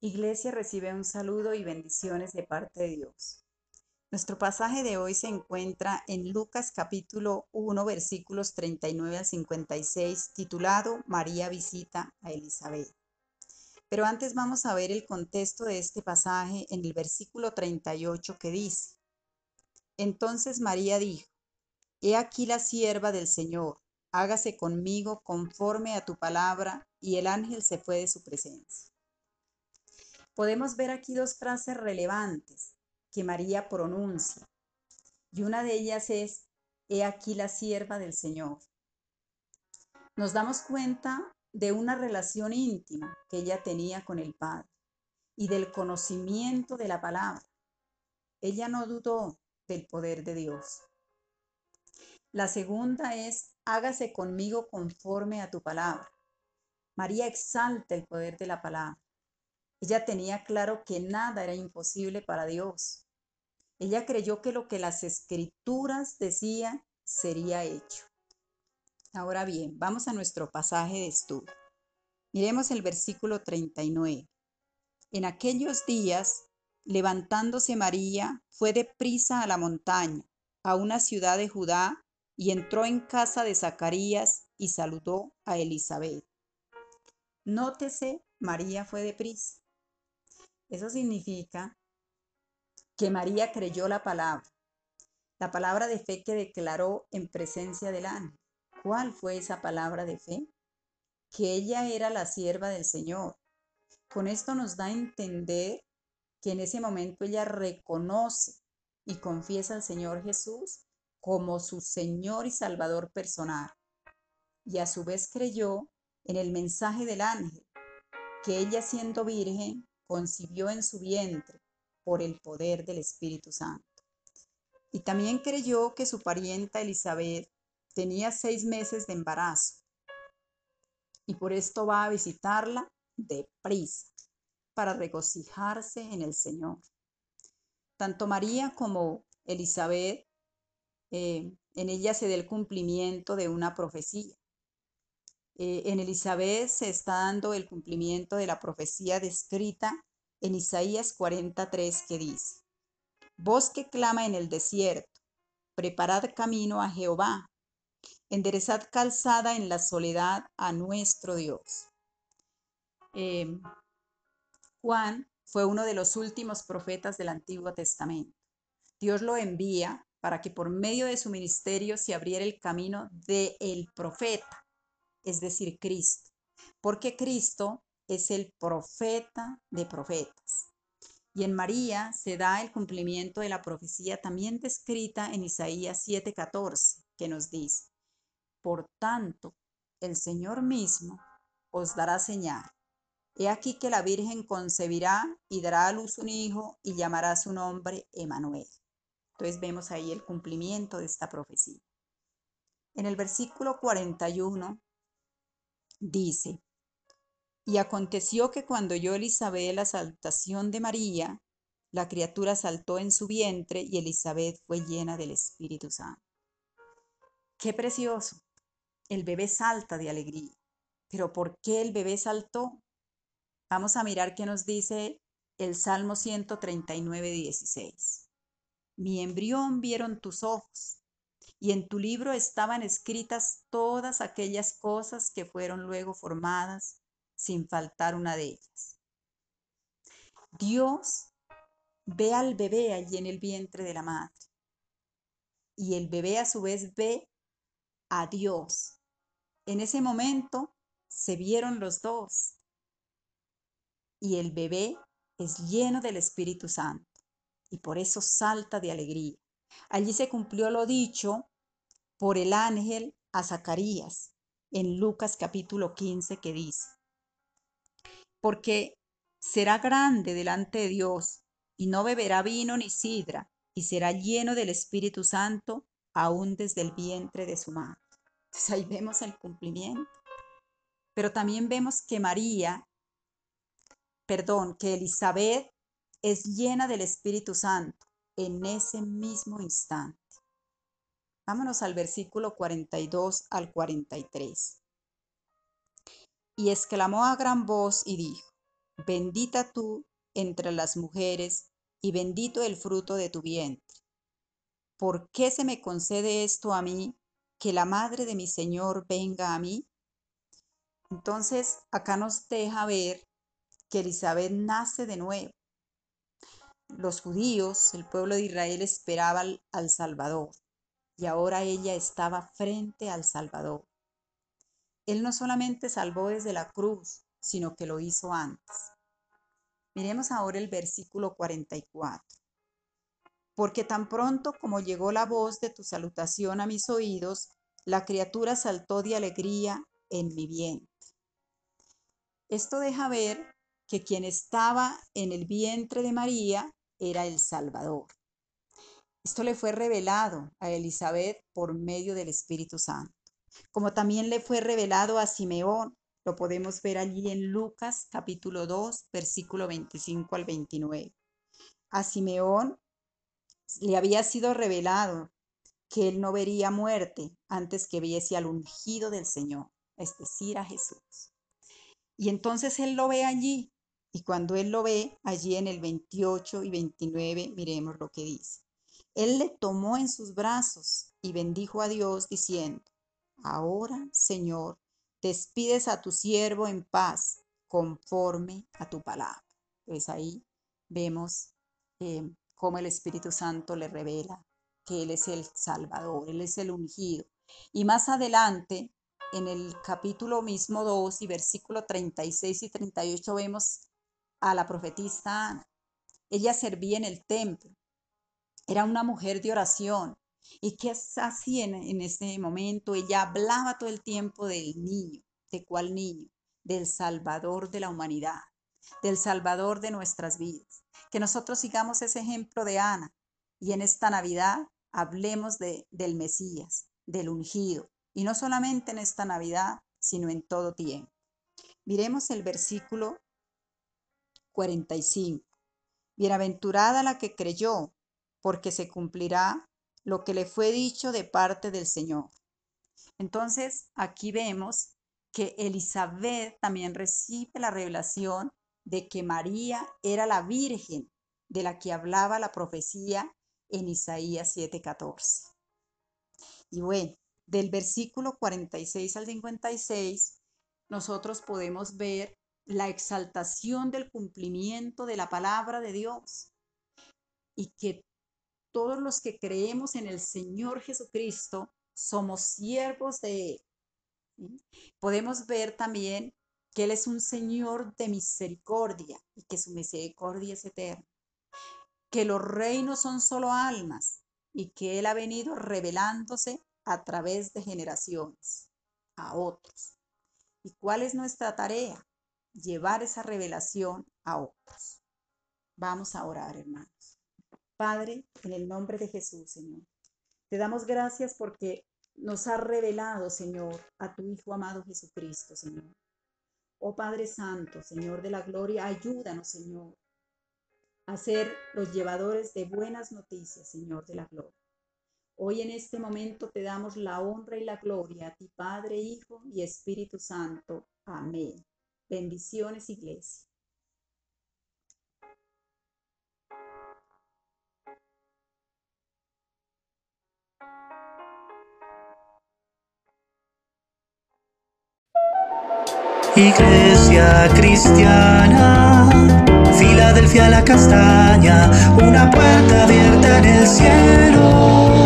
Iglesia recibe un saludo y bendiciones de parte de Dios. Nuestro pasaje de hoy se encuentra en Lucas capítulo 1 versículos 39 al 56 titulado María visita a Elizabeth. Pero antes vamos a ver el contexto de este pasaje en el versículo 38 que dice, Entonces María dijo, He aquí la sierva del Señor, hágase conmigo conforme a tu palabra, y el ángel se fue de su presencia. Podemos ver aquí dos frases relevantes que María pronuncia. Y una de ellas es, He aquí la sierva del Señor. Nos damos cuenta de una relación íntima que ella tenía con el Padre y del conocimiento de la palabra. Ella no dudó del poder de Dios. La segunda es, hágase conmigo conforme a tu palabra. María exalta el poder de la palabra. Ella tenía claro que nada era imposible para Dios. Ella creyó que lo que las escrituras decían sería hecho. Ahora bien, vamos a nuestro pasaje de estudio. Miremos el versículo 39. En aquellos días, levantándose María, fue deprisa a la montaña, a una ciudad de Judá, y entró en casa de Zacarías y saludó a Elizabeth. Nótese, María fue deprisa. Eso significa que María creyó la palabra, la palabra de fe que declaró en presencia del ángel. ¿Cuál fue esa palabra de fe? Que ella era la sierva del Señor. Con esto nos da a entender que en ese momento ella reconoce y confiesa al Señor Jesús como su Señor y Salvador personal. Y a su vez creyó en el mensaje del ángel, que ella siendo virgen concibió en su vientre por el poder del Espíritu Santo. Y también creyó que su parienta Elizabeth tenía seis meses de embarazo y por esto va a visitarla deprisa para regocijarse en el Señor. Tanto María como Elizabeth, eh, en ella se da el cumplimiento de una profecía. Eh, en Elizabeth se está dando el cumplimiento de la profecía descrita en Isaías 43 que dice, Voz que clama en el desierto, preparad camino a Jehová, enderezad calzada en la soledad a nuestro Dios. Em, Juan fue uno de los últimos profetas del Antiguo Testamento. Dios lo envía para que por medio de su ministerio se abriera el camino del el profeta es decir, Cristo, porque Cristo es el profeta de profetas. Y en María se da el cumplimiento de la profecía también descrita en Isaías 7:14, que nos dice, Por tanto, el Señor mismo os dará señal. He aquí que la Virgen concebirá y dará a luz un hijo y llamará su nombre Emanuel. Entonces vemos ahí el cumplimiento de esta profecía. En el versículo 41 dice, y aconteció que cuando oyó Elizabeth la saltación de María, la criatura saltó en su vientre y Elizabeth fue llena del Espíritu Santo. Qué precioso. El bebé salta de alegría. Pero ¿por qué el bebé saltó? Vamos a mirar qué nos dice el Salmo 139, 16. Mi embrión vieron tus ojos y en tu libro estaban escritas todas aquellas cosas que fueron luego formadas, sin faltar una de ellas. Dios ve al bebé allí en el vientre de la madre y el bebé a su vez ve a Dios. En ese momento se vieron los dos y el bebé es lleno del Espíritu Santo y por eso salta de alegría. Allí se cumplió lo dicho por el ángel a Zacarías en Lucas capítulo 15 que dice, porque será grande delante de Dios y no beberá vino ni sidra, y será lleno del Espíritu Santo aún desde el vientre de su madre. Entonces ahí vemos el cumplimiento. Pero también vemos que María, perdón, que Elizabeth es llena del Espíritu Santo en ese mismo instante. Vámonos al versículo 42 al 43. Y exclamó a gran voz y dijo, bendita tú entre las mujeres y bendito el fruto de tu vientre. ¿Por qué se me concede esto a mí, que la madre de mi Señor venga a mí? Entonces, acá nos deja ver que Elizabeth nace de nuevo. Los judíos, el pueblo de Israel, esperaba al, Salvador y ahora ella estaba frente al Salvador. Él no solamente salvó desde la cruz, sino que lo hizo antes. Miremos ahora el versículo 44. Porque tan pronto como llegó la voz de tu salutación a mis oídos, la criatura saltó de alegría en mi vientre. Esto deja ver que quien estaba en el vientre de María era el Salvador. Esto le fue revelado a Elizabeth por medio del Espíritu Santo, como también le fue revelado a Simeón. Lo podemos ver allí en Lucas capítulo 2, versículo 25 al 29. A Simeón le había sido revelado que él no vería muerte antes que viese al ungido del Señor, es decir, a Jesús. Y entonces él lo ve allí, y cuando él lo ve allí en el 28 y 29, miremos lo que dice. Él le tomó en sus brazos y bendijo a Dios diciendo, ahora, Señor, despides a tu siervo en paz conforme a tu palabra. Pues ahí vemos eh, cómo el Espíritu Santo le revela que Él es el Salvador, Él es el ungido. Y más adelante, en el capítulo mismo 2 y versículo 36 y 38 vemos a la profetista Ana. Ella servía en el templo, era una mujer de oración. ¿Y qué hacía en, en ese momento? Ella hablaba todo el tiempo del niño. ¿De cuál niño? Del Salvador de la humanidad, del Salvador de nuestras vidas. Que nosotros sigamos ese ejemplo de Ana y en esta Navidad hablemos de, del Mesías, del ungido, y no solamente en esta Navidad, sino en todo tiempo. Miremos el versículo 45. Bienaventurada la que creyó, porque se cumplirá lo que le fue dicho de parte del Señor. Entonces, aquí vemos que Elizabeth también recibe la revelación de que María era la Virgen de la que hablaba la profecía en Isaías 7:14. Y bueno, del versículo 46 al 56, nosotros podemos ver la exaltación del cumplimiento de la palabra de Dios y que todos los que creemos en el Señor Jesucristo somos siervos de Él. Podemos ver también que Él es un Señor de misericordia y que su misericordia es eterna que los reinos son solo almas y que Él ha venido revelándose a través de generaciones a otros. ¿Y cuál es nuestra tarea? Llevar esa revelación a otros. Vamos a orar, hermanos. Padre, en el nombre de Jesús, Señor, te damos gracias porque nos ha revelado, Señor, a tu Hijo amado Jesucristo, Señor. Oh Padre Santo, Señor de la Gloria, ayúdanos, Señor, a ser los llevadores de buenas noticias, Señor de la gloria. Hoy en este momento te damos la honra y la gloria a ti, Padre, Hijo y Espíritu Santo. Amén. Bendiciones, Iglesia. Iglesia cristiana Filadelfia la castaña, una puerta abierta en el cielo.